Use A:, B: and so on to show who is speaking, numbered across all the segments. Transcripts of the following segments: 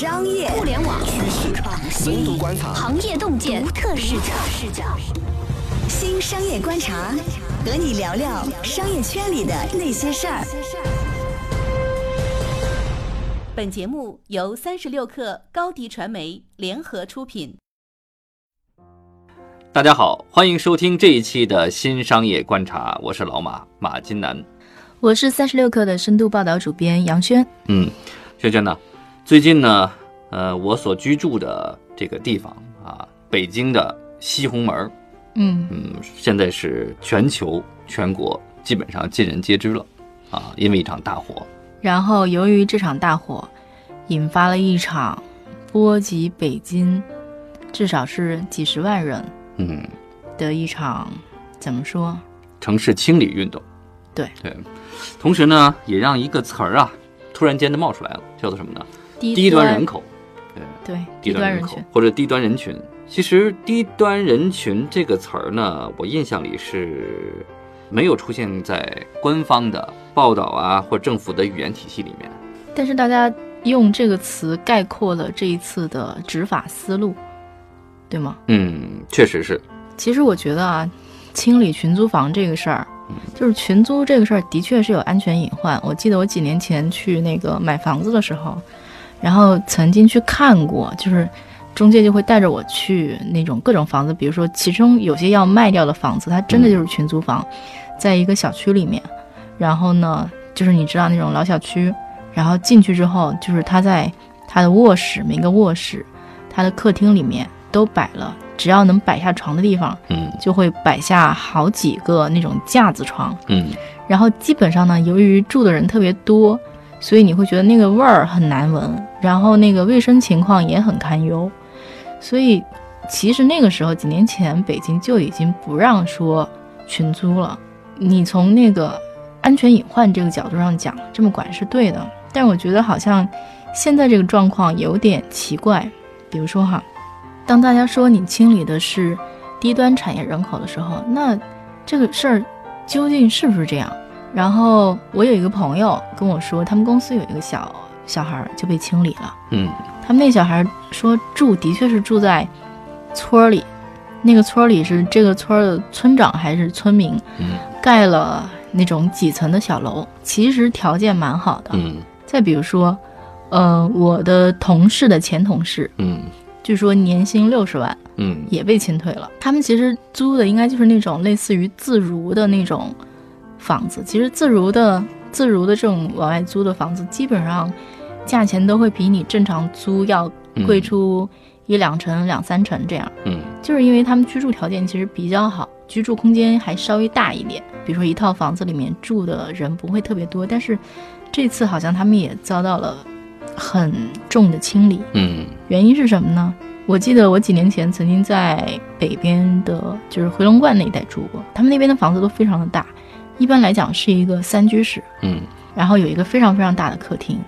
A: 商业、
B: 互联网
C: 趋势、深度观察、
B: 行业洞见、
A: 独特视角。新商业观察，和你聊聊商业圈里的那些事儿。
D: 本节目由三十六氪高低传媒联合出品。
E: 大家好，欢迎收听这一期的新商业观察，我是老马马金南。
F: 我是三十六克的深度报道主编杨轩。
E: 嗯，轩轩呢，最近呢，呃，我所居住的这个地方啊，北京的西红门儿，
F: 嗯
E: 嗯，现在是全球全国基本上尽人皆知了啊，因为一场大火。
F: 然后由于这场大火，引发了一场波及北京至少是几十万人
E: 嗯，
F: 的一场怎么说？
E: 城市清理运动。
F: 对
E: 对，同时呢，也让一个词儿啊，突然间的冒出来了，叫做什么呢？
F: 低
E: 低端人口。对，
F: 对
E: 低
F: 低端人群，
E: 人口或者低端人群。其实“低端人群”这个词儿呢，我印象里是没有出现在官方的报道啊或政府的语言体系里面。
F: 但是大家用这个词概括了这一次的执法思路，对吗？
E: 嗯，确实是。
F: 其实我觉得啊，清理群租房这个事儿，就是群租这个事儿，的确是有安全隐患。我记得我几年前去那个买房子的时候，然后曾经去看过，就是中介就会带着我去那种各种房子，比如说其中有些要卖掉的房子，它真的就是群租房，在一个小区里面，然后呢，就是你知道那种老小区，然后进去之后，就是他在他的卧室每个卧室，他的客厅里面都摆了，只要能摆下床的地方。
E: 嗯。
F: 就会摆下好几个那种架子床，
E: 嗯。
F: 然后基本上呢，由于住的人特别多，所以你会觉得那个味儿很难闻，然后那个卫生情况也很堪忧，所以其实那个时候几年前北京就已经不让说群租了。你从那个安全隐患这个角度上讲，这么管是对的，但我觉得好像现在这个状况有点奇怪，比如说哈，当大家说你清理的是低端产业人口的时候，那这个事儿究竟是不是这样？然后我有一个朋友跟我说，他们公司有一个小小孩儿就被清理了。
E: 嗯
F: 他们那小孩说住的确是住在村儿里，那个村儿里是这个村儿的村长还是村民
E: 嗯
F: 盖了那种几层的小楼，其实条件蛮好的。
E: 嗯
F: 再比如说，呃，我的同事的前同事，
E: 嗯
F: 据说年薪六十万，
E: 嗯
F: 也被清退了。他们其实租的应该就是那种类似于自如的那种房子。其实自如的自如的这种往外租的房子，基本上价钱都会比你正常租要贵出一两成、两三成这样。
E: 嗯
F: 就是因为他们居住条件其实比较好，居住空间还稍微大一点。比如说一套房子里面住的人不会特别多，但是这次好像他们也遭到了很重的清理。
E: 嗯
F: 原因是什么呢？我记得我几年前曾经在北边的，就是回龙观那一带住过，他们那边的房子都非常的大，一般来讲是一个三居室，
E: 嗯。
F: 然后有一个非常非常大的客厅，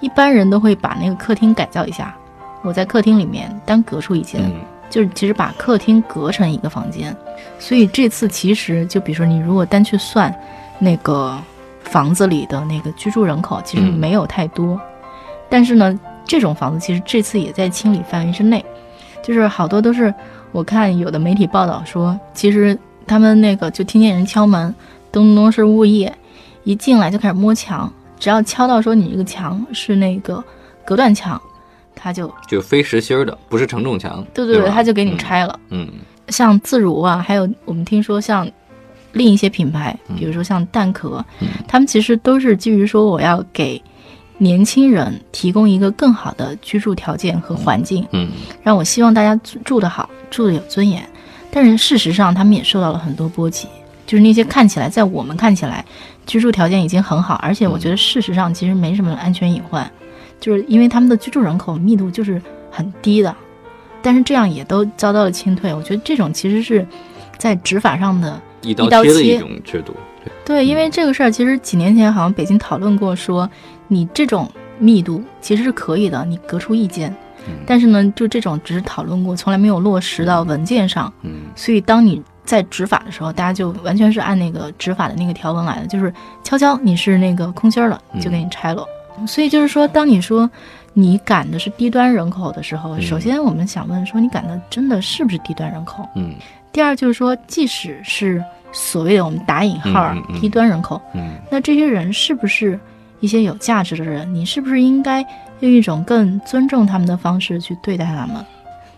F: 一般人都会把那个客厅改造一下。我在客厅里面单隔出一间，
E: 嗯。
F: 就是其实把客厅隔成一个房间，所以这次其实就比如说你如果单去算那个房子里的那个居住人口，其实
E: 嗯。
F: 没有太多，但是呢，这种房子其实这次也在清理范围之内，就是好多都是我看有的媒体报道说，其实他们那个就听见人敲门，咚咚咚是物业，一进来就开始摸墙，只要敲到说你这个墙是那个隔断墙，他就
E: 就非实心儿的，不是承重墙。
F: 对对对，
E: 吧
F: 他就给你。拆了。
E: 嗯
F: 像自如啊，还有我们听说像另一些品牌，
E: 嗯
F: 比如说像蛋壳，
E: 嗯
F: 他们其实都是基于说我要给年轻人提供一个更好的居住条件和环境，
E: 嗯
F: 让我希望大家住住得好，住得有尊严。但是事实上，他们也受到了很多波及，就是那些看起来在我们看起来居住条件已经很好，而且我觉得事实上其实没什么安全隐患，就是因为他们的居住人口密度就是很低的，但是这样也都遭到了清退。我觉得这种其实是在执法上的
E: 一刀切的一种制度。对
F: 对，因为这个事儿其实几年前好像北京讨论过说，你这种密度其实是可以的，你隔出一间。
E: 嗯
F: 但是呢，就这种只是讨论过，从来没有落实到文件上。
E: 嗯
F: 所以当你在执法的时候，大家就完全是按那个执法的那个条文来的，就是悄悄你是那个空心儿了，就给你拆了。所以就是说，当你说你赶的是低端人口的时候，
E: 嗯
F: 首先我们想问说，你赶的真的是不是低端人口？
E: 嗯
F: 第二就是说，即使是所谓的我们打引号低端人口，
E: 嗯
F: 那这些人是不是一些有价值的人？你是不是应该用一种更尊重他们的方式去对待他们？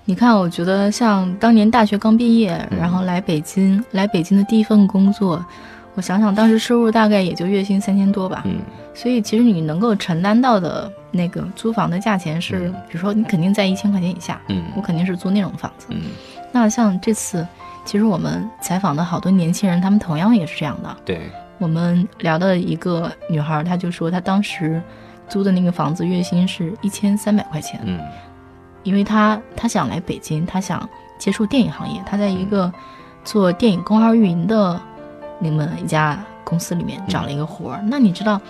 F: 你看，我觉得像当年大学刚毕业，
E: 嗯
F: 然后来北京，来北京的第一份工作，我想想当时收入大概也就月薪三千多吧。
E: 嗯
F: 所以其实你能够承担到的那个租房的价钱是，
E: 嗯
F: 比如说你肯定在一千块钱以下，
E: 嗯
F: 我肯定是租那种房子。
E: 嗯，
F: 那像这次，其实我们采访的好多年轻人，他们同样也是这样的。
E: 对，
F: 我们聊的一个女孩，她就说她当时租的那个房子月薪是一千三百块钱，
E: 嗯
F: 因为他他想来北京，他想接触电影行业，他在一个做电影公号运营的那么一家公司里面找了一个活儿。那你知道，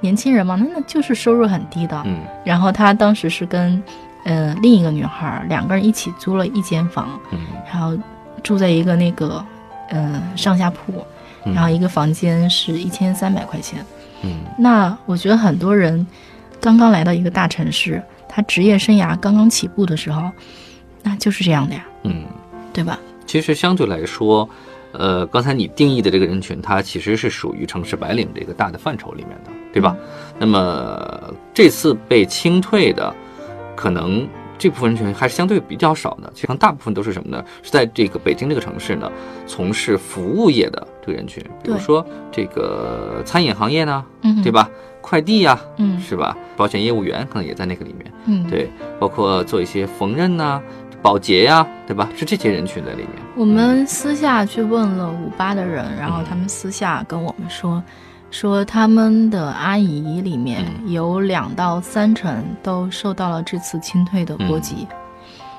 F: 年轻人嘛，那那就是收入很低的。
E: 嗯
F: 然后他当时是跟呃另一个女孩两个人一起租了一间房，
E: 嗯
F: 然后住在一个那个呃上下铺，
E: 嗯
F: 然后一个房间是一千三百块钱。
E: 嗯
F: 那我觉得很多人刚刚来到一个大城市，他职业生涯刚刚起步的时候，那就是这样的呀，
E: 嗯。
F: 对吧？
E: 其实相对来说，呃，刚才你定义的这个人群，它其实是属于城市白领这个大的范畴里面的，对吧？那么这次被清退的，可能这部分人群还是相对比较少的，其实大部分都是什么呢？是在这个北京这个城市呢，从事服务业的这个人群，比如说这个餐饮行业呢，
F: 嗯，
E: 对？吧？快递呀、
F: 嗯
E: 是吧？保险业务员可能也在那个里面，
F: 嗯，。
E: 对，包括做一些缝纫呐、保洁呀、对吧？是这些人群在里面。
F: 我们私下去问了五八的人，然后
E: 嗯
F: 他们私下跟我们说，说他们的阿姨里面
E: 嗯
F: 有两到三成都受到了这次清退的波及。
E: 嗯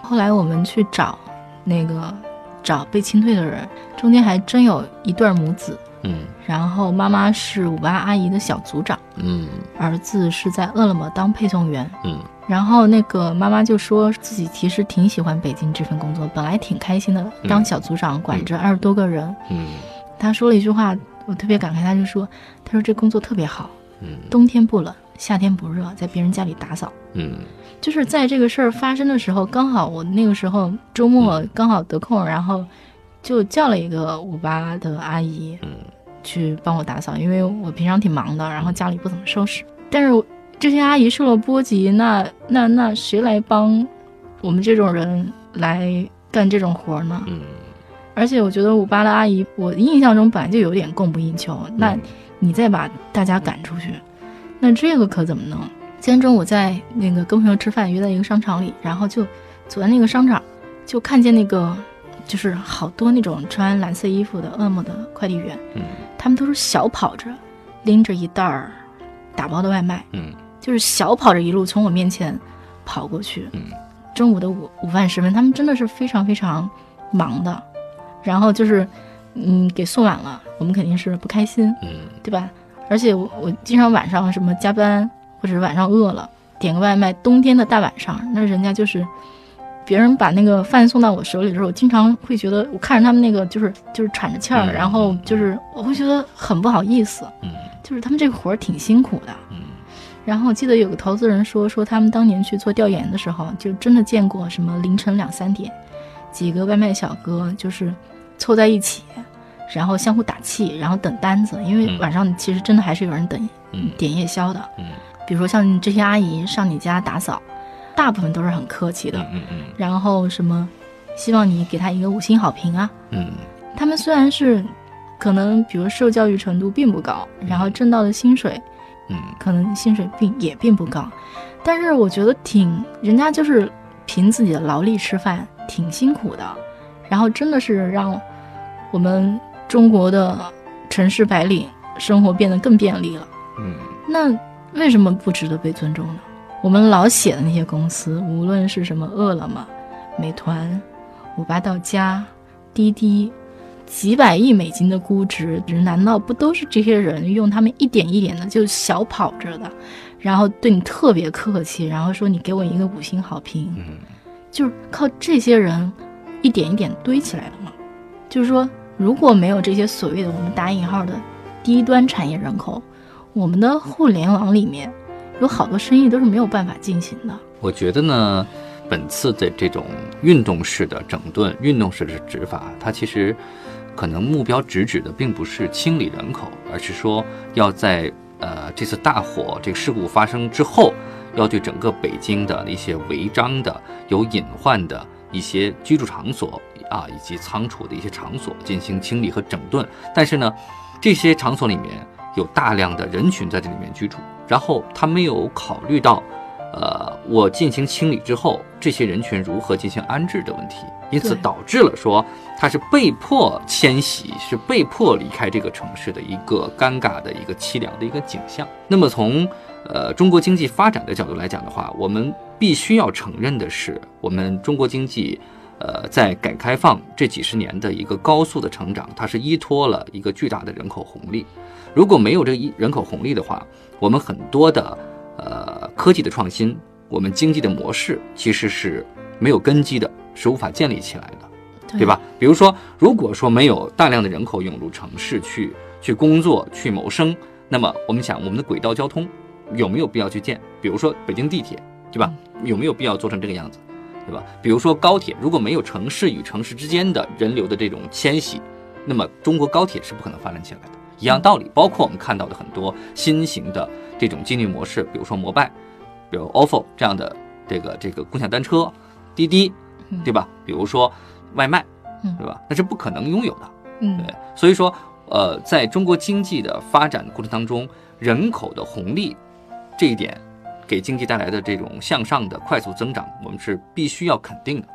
F: 后来我们去找那个找被清退的人，中间还真有一对儿母子，
E: 嗯。
F: 然后妈妈是五八阿姨的小组长，
E: 嗯。
F: 儿子是在饿了么当配送员。
E: 嗯。
F: 然后那个妈妈就说自己其实挺喜欢北京这份工作，本来挺开心的，当小组长管着二十多个人。
E: 嗯。
F: 她说了一句话，我特别感慨，她就说：“她说这工作特别好，
E: 嗯。
F: 冬天不冷，夏天不热，在别人家里打扫。
E: 嗯。
F: 就是在这个事儿发生的时候，刚好我那个时候周末刚好得空，然后就叫了一个五八的阿姨，
E: 嗯
F: 去帮我打扫，因为我平常挺忙的，然后家里不怎么收拾。但是这些阿姨受了波及，那那那谁来帮我们这种人来干这种活儿呢？
E: 嗯
F: 而且我觉得五八的阿姨，我印象中本来就有点供不应求，那你再把大家赶出去，那这个可怎么弄？今天中午在那个跟朋友吃饭，约在一个商场里，然后就走在那个商场，就看见那个就是好多那种穿蓝色衣服的饿么的快递员，
E: 嗯
F: 他们都是小跑着，拎着一袋儿打包的外卖，
E: 嗯
F: 就是小跑着一路从我面前跑过去。
E: 嗯
F: 中午的午午饭时分，他们真的是非常非常忙的，然后就是，嗯，给送晚了，我们肯定是不开心，
E: 嗯
F: 对吧？而且我我经常晚上什么加班，或者是晚上饿了点个外卖，冬天的大晚上，那人家就是。别人把那个饭送到我手里的时候，我经常会觉得，我看着他们那个就是就是喘着气儿，
E: 嗯。
F: 然后就是我会觉得很不好意思，
E: 嗯。
F: 就是他们这个活儿挺辛苦的。
E: 嗯。
F: 然后我记得有个投资人说，说他们当年去做调研的时候，就真的见过什么凌晨两三点，几个外卖小哥就是凑在一起，然后相互打气，然后等单子，因为
E: 嗯。
F: 晚上其实真的还是有人等
E: 嗯。
F: 点夜宵的。
E: 嗯。
F: 比如说像这些阿姨上你家打扫，大部分都是很客气的，
E: 嗯嗯
F: 然后什么希望你给他一个五星好评啊。
E: 嗯。
F: 他们虽然是可能比如受教育程度并不高，然后挣到的薪水
E: 嗯。
F: 可能薪水并也并不高，但是我觉得挺人家就是凭自己的劳力吃饭，挺辛苦的，然后真的是让我们中国的城市白领生活变得更便利了。
E: 嗯。
F: 那为什么不值得被尊重呢？我们老写的那些公司，无论是什么饿了么、美团、五八到家、滴滴，几百亿美金的估值，难道不都是这些人用他们一点一点的就小跑着的，然后对你特别客气，然后说你给我一个五星好评，
E: 嗯
F: 就是靠这些人一点一点堆起来的吗？就是说，如果没有这些所谓的我们打引号的低端产业人口，我们的互联网里面有好多生意都是没有办法进行的。
E: 我觉得呢，本次的这种运动式的整顿、运动式的执法，它其实可能目标直指的并不是清理人口，而是说要在呃这次大火这个事故发生之后，要对整个北京的一些违章的、有隐患的一些居住场所啊，以及仓储的一些场所进行清理和整顿。但是呢，这些场所里面有大量的人群在这里面居住，然后他没有考虑到。呃，我进行清理之后，这些人群如何进行安置的问题，因此导致了说他是被迫迁徙，是被迫离开这个城市的一个尴尬的一个凄凉的一个景象。那么从呃中国经济发展的角度来讲的话，我们必须要承认的是，我们中国经济呃在改革开放这几十年的一个高速的成长，它是依托了一个巨大的人口红利。如果没有这一人口红利的话，我们很多的。呃，科技的创新，我们经济的模式其实是没有根基的，是无法建立起来的，对吧？比如说，如果说没有大量的人口涌入城市去去工作、去谋生，那么我们想，我们的轨道交通有没有必要去建？比如说北京地铁，对吧？有没有必要做成这个样子，对吧？比如说高铁，如果没有城市与城市之间的人流的这种迁徙，那么中国高铁是不可能发展起来的。一样道理，包括我们看到的很多新型的。这种经济模式，比如说摩拜，比如 ofo 这样的这个这个共享单车，滴滴，对吧？比如说外卖，对吧？那是不可能拥有的，对。所以说，呃，在中国经济的发展过程当中，人口的红利这一点给经济带来的这种向上的快速增长，我们是必须要肯定的，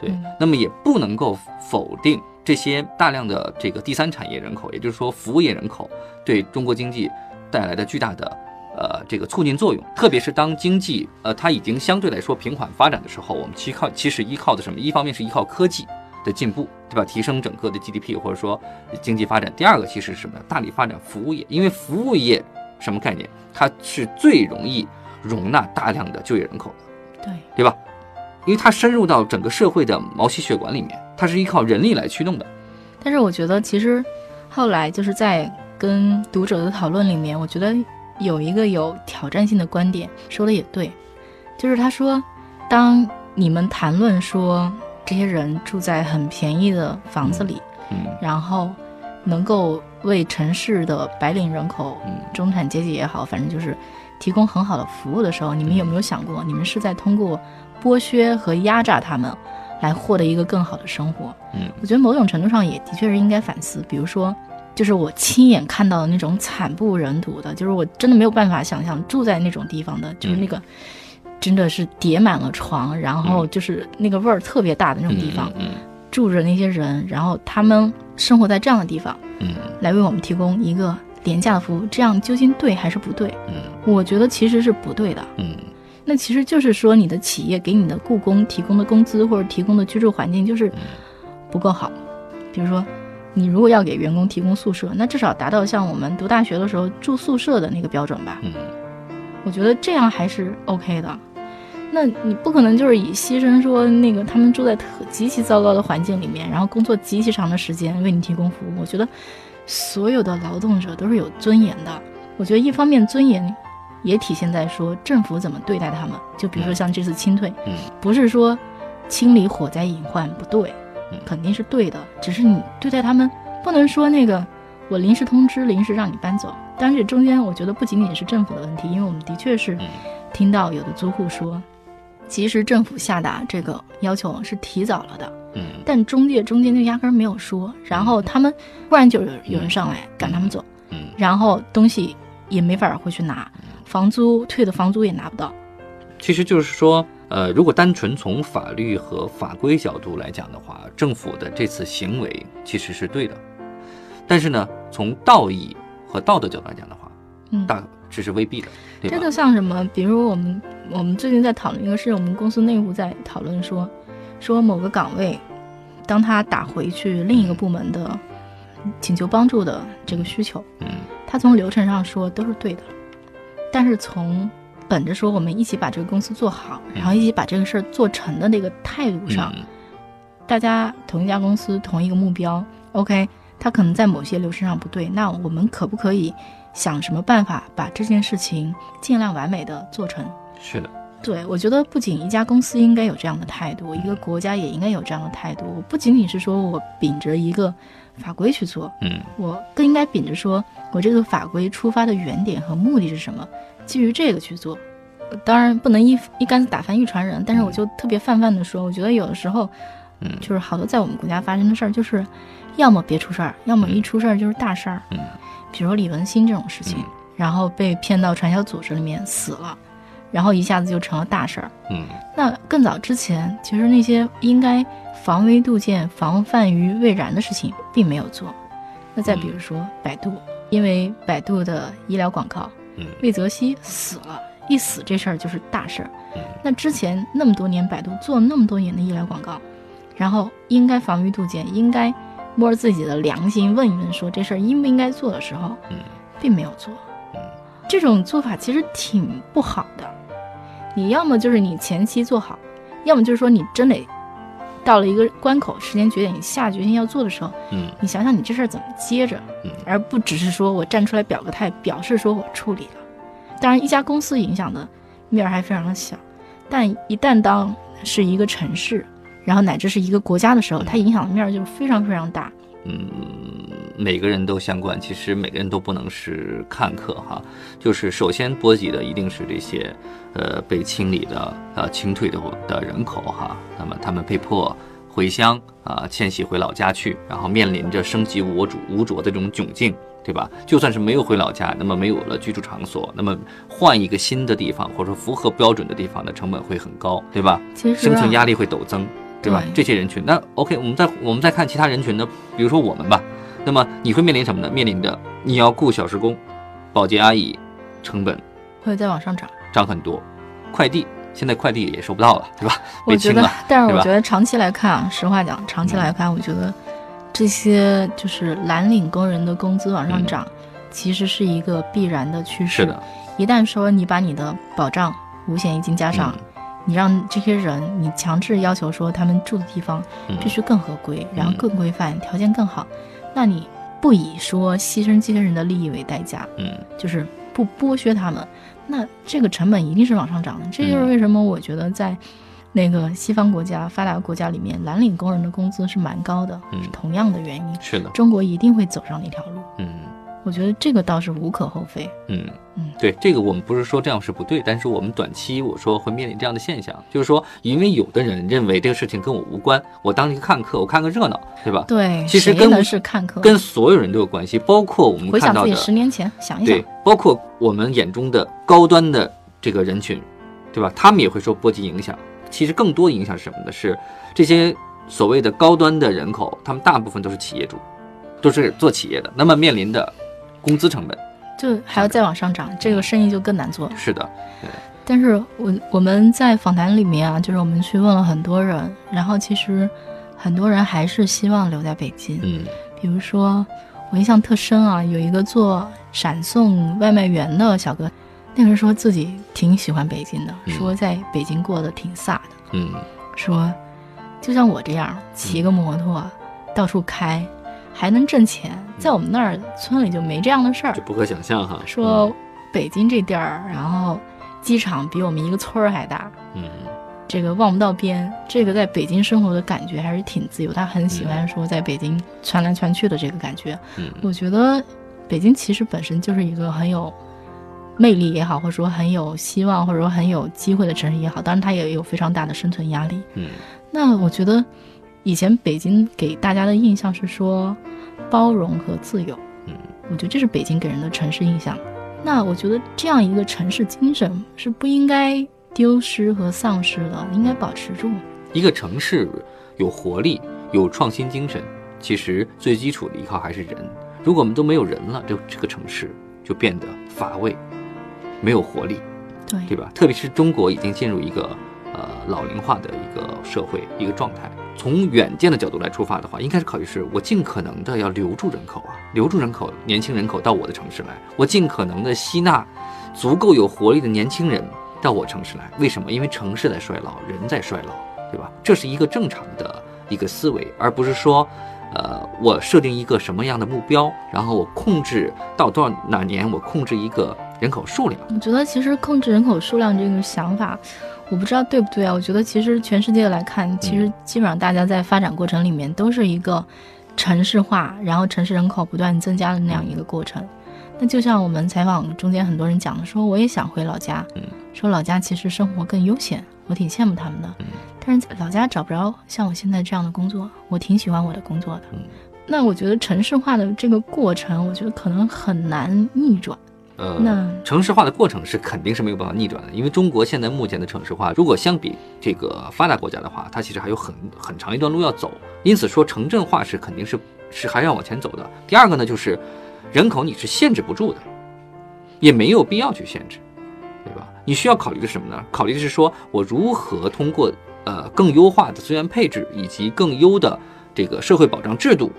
E: 对。那么也不能够否定这些大量的这个第三产业人口，也就是说服务业人口对中国经济带来的巨大的。呃，这个促进作用，特别是当经济呃它已经相对来说平缓发展的时候，我们其靠其实依靠的什么？一方面是依靠科技的进步，对吧？提升整个的 GDP 或者说经济发展。第二个其实是什么？大力发展服务业，因为服务业什么概念？它是最容易容纳大量的就业人口
F: 的，对
E: 对吧？因为它深入到整个社会的毛细血管里面，它是依靠人力来驱动的。
F: 但是我觉得其实后来就是在跟读者的讨论里面，我觉得。有一个有挑战性的观点说的也对，就是他说，当你们谈论说这些人住在很便宜的房子里，
E: 嗯，
F: 然后能够为城市的白领人口、中产阶级也好，反正就是提供很好的服务的时候，你们有没有想过，你们是在通过剥削和压榨他们，来获得一个更好的生活？
E: 嗯，
F: 我觉得某种程度上也的确是应该反思，比如说。就是我亲眼看到的那种惨不忍睹的，就是我真的没有办法想象住在那种地方的，就是那个真的是叠满了床，然后就是那个味儿特别大的那种地方，住着那些人，然后他们生活在这样的地方，嗯。来为我们提供一个廉价的服务，这样究竟对还是不对？嗯我觉得其实是不对的。嗯那其实就是说你的企业给你的雇工提供的工资或者提供的居住环境就是不够好，比如说。你如果要给员工提供宿舍，那至少达到像我们读大学的时候住宿舍的那个标准吧。
E: 嗯，
F: 我觉得这样还是 OK 的。那你不可能就是以牺牲说那个他们住在特极其糟糕的环境里面，然后工作极其长的时间为你提供服务。我觉得所有的劳动者都是有尊严的。我觉得一方面尊严也体现在说政府怎么对待他们。就比如说像这次清退，不是说清理火灾隐患不对。肯定是对的，只是你对待他们不能说那个我临时通知，临时让你搬走。但是中间我觉得不仅仅是政府的问题，因为我们的确是听到有的租户说，其实政府下达这个要求是提早了的，
E: 嗯，
F: 但中介中间就压根没有说，然后他们突然就有有人上来赶他们走，
E: 嗯，
F: 然后东西也没法回去拿，房租退的房租也拿不到。
E: 其实就是说。呃，如果单纯从法律和法规角度来讲的话，政府的这次行为其实是对的。但是呢，从道义和道德角度来讲的话，
F: 嗯，
E: 大这是未必的，对
F: 这个像什么？比如我们我们最近在讨论一个事我们公司内部在讨论说，说某个岗位，当他打回去另一个部门的请求帮助的这个需求，
E: 嗯，
F: 他从流程上说都是对的，但是从本着说我们一起把这个公司做好，然后一起把这个事儿做成的那个态度上，大家同一家公司同一个目标，OK，他可能在某些流程上不对，那我们可不可以想什么办法把这件事情尽量完美的做成。
E: 是的，
F: 对我觉得不仅一家公司应该有这样的态度，一个国家也应该有这样的态度。我不仅仅是说我秉着一个法规去做，
E: 嗯
F: 我更应该秉着说我这个法规出发的原点和目的是什么，基于这个去做。呃当然不能一一竿子打翻一船人，但是我就特别泛泛的说，我觉得有的时候，
E: 嗯
F: 就是好多在我们国家发生的事儿，就是要么别出事儿，要么一出事儿就是大事儿。
E: 嗯
F: 比如说李文新这种事情，
E: 嗯
F: 然后被骗到传销组织里面死了，然后一下子就成了大事儿。
E: 嗯
F: 那更早之前，其实那些应该防微杜渐、防范于未然的事情，并没有做。那再比如说百度，因为百度的医疗广告，
E: 嗯
F: 魏则西死了，一死这事儿就是大事儿。
E: 嗯
F: 那之前那么多年，百度做了那么多年的医疗广告，然后应该防微杜渐，应该摸着自己的良心问一问，说这事儿应不应该做的时候，
E: 嗯
F: 并没有做
E: 嗯。
F: 这种做法其实挺不好的。你要么就是你前期做好，要么就是说你真得到了一个关口，时间节点，你下决心要做的时候，
E: 嗯
F: 你想想你这事儿怎么接着
E: 嗯，
F: 而不只是说我站出来表个态，表示说我处理了。当然，一家公司影响的面儿还非常的小，但一旦当是一个城市，然后乃至是一个国家的时候，它影响的面儿就非常非常大。
E: 嗯，每个人都相关，其实每个人都不能是看客哈。就是首先波及的一定是这些呃被清理的呃清退的的人口哈，那么他们被迫回乡啊、迁徙回老家去，然后面临着生计无主无着的这种窘境。对吧？就算是没有回老家，那么没有了居住场所，那么换一个新的地方，或者说符合标准的地方的成本会很高，对吧？
F: 其实、啊、
E: 生存压力会陡增，对吧？
F: 对
E: 这些人群，那 OK，我们再我们再看其他人群的，比如说我们吧，那么你会面临什么呢？面临着你要雇小时工、保洁阿姨，成本
F: 会再往上涨。
E: 涨很多，快递现在快递也收不到了，对吧？
F: 我觉得但是我觉得长期来看啊，实话讲，长期来看，我觉得这些就是蓝领工人的工资往上涨，其实是一个必然的趋势。
E: 是的，
F: 一旦说你把你的保障五险一金加上，
E: 嗯
F: 你让这些人，你强制要求说他们住的地方
E: 嗯。
F: 必须更合规，然后更规范，条件更好，那你不以说牺牲这些人的利益为代价，
E: 嗯。
F: 就是不剥削他们，那这个成本一定是往上涨的。这就是为什么我觉得在那个西方国家、发达国家里面，蓝领工人的工资是蛮高的，
E: 嗯。
F: 是同样的原因。
E: 是的，
F: 中国一定会走上那条路，
E: 嗯
F: 我觉得这个倒是无可厚非。
E: 嗯
F: 嗯
E: 对，这个我们不是说这样是不对，但是我们短期我说会面临这样的现象，就是说，因为有的人认为这个事情跟我无关，我当一个看客，我看个热闹，对吧？
F: 对，
E: 其实跟
F: 谁能是看客？
E: 跟所有人都有关系，包括我们
F: 回想自己
E: 看到的
F: 十年前，想一想
E: 对，，包括我们眼中的高端的这个人群，对吧？他们也会受波及影响。其实更多影响是什么呢？是这些所谓的高端的人口，他们大部分都是企业主，都是做企业的，那么面临的工资成本。
F: 就还要再往上涨，这个生意就更难做。
E: 是的，
F: 但是我我们在访谈里面啊，就是我们去问了很多人，然后其实很多人还是希望留在北京。
E: 嗯。
F: 比如说，我印象特深啊，有一个做闪送外卖员的小哥，那个人说自己挺喜欢北京的，
E: 嗯。
F: 说在北京过得挺飒的，
E: 嗯。
F: 说就像我这样骑个摩托到处开，还能挣钱，在我们那儿村里就没这样的事儿
E: 这。不可想象哈。
F: 说北京这地儿，然后机场比我们一个村儿还大，
E: 嗯
F: 这个望不到边，这个在北京生活的感觉还是挺自由。他很喜欢说在北京窜来窜去的这个感觉。
E: 嗯
F: 我觉得北京其实本身就是一个很有魅力也好，或者说很有希望，或者说很有机会的城市也好，当然它也有非常大的生存压力。
E: 嗯
F: 那我觉得以前北京给大家的印象是说包容和自由，
E: 嗯
F: 我觉得这是北京给人的城市印象。那我觉得这样一个城市精神是不应该丢失和丧失的，应该保持住。
E: 一个城市有活力、有创新精神，其实最基础的依靠还是人。如果我们都没有人了，这这个城市就变得乏味，没有活力，
F: 对，
E: 对吧？特别是中国已经进入一个呃老龄化的一个社会一个状态。从远见的角度来出发的话，应该是考虑是我尽可能的要留住人口啊，留住人口，年轻人口到我的城市来，我尽可能的吸纳足够有活力的年轻人到我城市来。为什么？因为城市在衰老，人在衰老，对吧？这是一个正常的一个思维，而不是说，呃，我设定一个什么样的目标，然后我控制到多少哪年，我控制一个人口数量。
F: 我觉得其实控制人口数量这个想法，我不知道对不对啊？我觉得其实全世界来看，其实基本上大家在发展过程里面都是一个城市化，然后城市人口不断增加的那样一个过程。那就像我们采访中间很多人讲的，说我也想回老家，说老家其实生活更悠闲，我挺羡慕他们的。但是老家找不着像我现在这样的工作，我挺喜欢我的工作的。那我觉得城市化的这个过程，我觉得可能很难逆转。
E: 呃，
F: 那
E: 城市化的过程是肯定是没有办法逆转的，因为中国现在目前的城市化，如果相比这个发达国家的话，它其实还有很很长一段路要走。因此说城镇化是肯定是是还要往前走的。第二个呢，就是人口你是限制不住的，也没有必要去限制，对吧？你需要考虑的是什么呢？考虑的是说我如何通过呃更优化的资源配置以及更优的这个社会保障制度。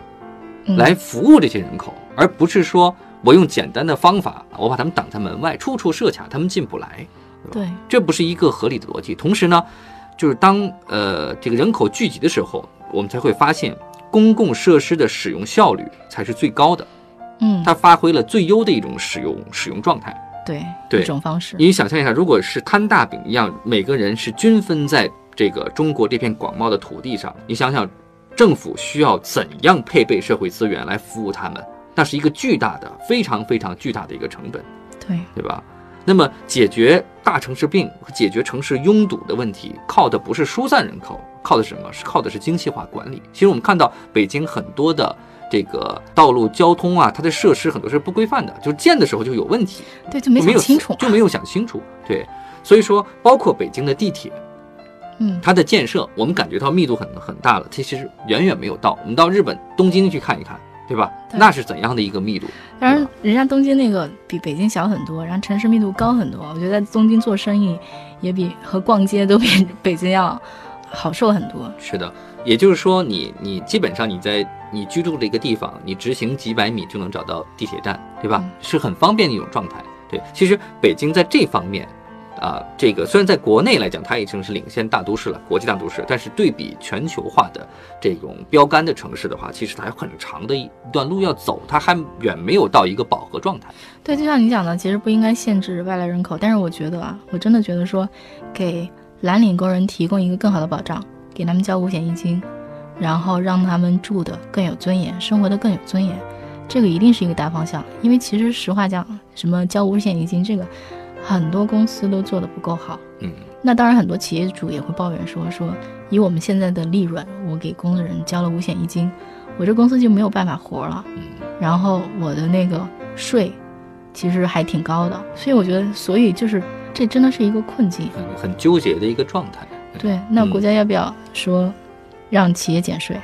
E: 来服务这些人口，而不是说我用简单的方法，我把他们挡在门外，处处设卡，他们进不来，
F: 对，
E: 这不是一个合理的逻辑。同时呢，就是当呃这个人口聚集的时候，我们才会发现公共设施的使用效率才是最高的，
F: 嗯，
E: 它发挥了最优的一种使用使用状态，
F: 对，
E: 对
F: 一种方式。
E: 你想象一下，如果是摊大饼一样，每个人是均分在这个中国这片广袤的土地上，你想想。政府需要怎样配备社会资源来服务他们？那是一个巨大的、非常非常巨大的一个成本，
F: 对
E: 对吧？那么解决大城市病和解决城市拥堵的问题，靠的不是疏散人口，靠的什么？是靠的是精细化管理。其实我们看到北京很多的这个道路交通啊，它的设施很多是不规范的，就是建的时候就有问题，
F: 对，就没
E: 想
F: 清楚，
E: 就没有想清楚。对，所以说包括北京的地铁。
F: 嗯，
E: 它的建设，我们感觉到密度很很大了，它其实远远没有到。我们到日本东京去看一看，对吧？那是怎样的一个密度？
F: 当然，人家东京那个比北京小很多，然后城市密度高很多。我觉得在东京做生意，也比和逛街都比 北京要好受很多。
E: 是的，也就是说，你你基本上你在你居住的一个地方，你直行几百米就能找到地铁站，对吧？是很方便的一种状态。对，其实北京在这方面。啊，这个虽然在国内来讲，它已经是领先大都市了，国际大都市，但是对比全球化的这种标杆的城市的话，其实它有很长的一段路要走，它还远没有到一个饱和状态。
F: 对，就像你讲的，其实不应该限制外来人口，但是我觉得啊，我真的觉得说，给蓝领工人提供一个更好的保障，给他们交五险一金，然后让他们住的更有尊严，生活的更有尊严，这个一定是一个大方向。因为其实实话讲，什么交五险一金这个。很多公司都做得不够好，
E: 嗯，
F: 那当然很多企业主也会抱怨说说，以我们现在的利润，我给工人交了五险一金，我这公司就没有办法活了，
E: 嗯，
F: 然后我的那个税，其实还挺高的，所以我觉得，所以就是这真的是一个困境，
E: 很很纠结的一个状态。
F: 对，那国家要不要说让企业减税？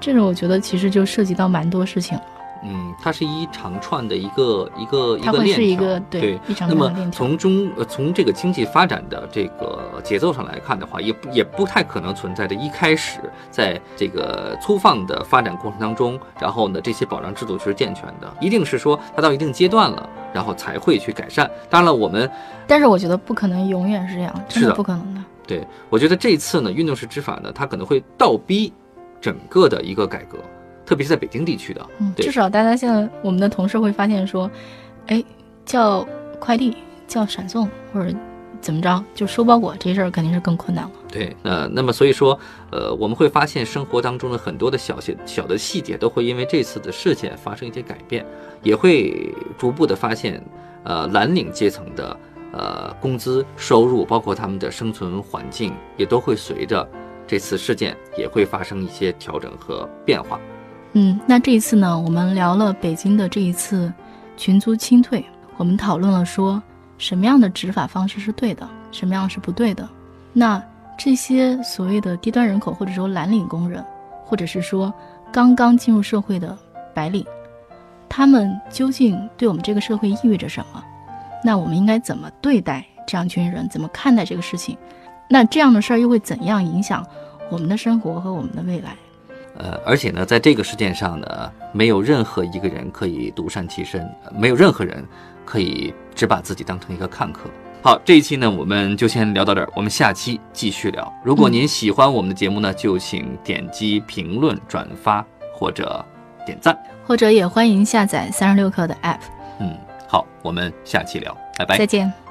F: 这个我觉得其实就涉及到蛮多事情了。
E: 嗯，它是一长串的一个一个一个
F: 链
E: 条，
F: 对。
E: 那么从中呃从这个经济发展的这个节奏上来看的话，也也不太可能存在着一开始在这个粗放的发展过程当中，然后呢这些保障制度是健全的，一定是说它到一定阶段了，然后才会去改善。当然了，我们
F: 但是我觉得不可能永远是这样，真
E: 的
F: 不可能的。
E: 对，我觉得这次呢运动式执法呢，它可能会倒逼整个的一个改革。特别是在北京地区的，
F: 嗯，至少大家现在我们的同事会发现说，哎，叫快递、叫闪送或者怎么着，就收包裹这事儿肯定是更困难了。
E: 对，呃，那么所以说，呃，我们会发现生活当中的很多的小些小的细节都会因为这次的事件发生一些改变，也会逐步的发现，呃，蓝领阶层的呃工资收入，包括他们的生存环境，也都会随着这次事件也会发生一些调整和变化。
F: 嗯，那这一次呢，我们聊了北京的这一次群租清退，我们讨论了说什么样的执法方式是对的，什么样是不对的。那这些所谓的低端人口，或者说蓝领工人，或者是说刚刚进入社会的白领，他们究竟对我们这个社会意味着什么？那我们应该怎么对待这样一群人？怎么看待这个事情？那这样的事儿又会怎样影响我们的生活和我们的未来？
E: 呃，而且呢，在这个事件上呢，没有任何一个人可以独善其身，没有任何人可以只把自己当成一个看客。好，这一期呢，我们就先聊到这儿，我们下期继续聊。如果您喜欢我们的节目呢，就请点击评论、转发或者点赞，
F: 或者也欢迎下载三十六课的 App。
E: 嗯，好，我们下期聊，拜拜，
F: 再见。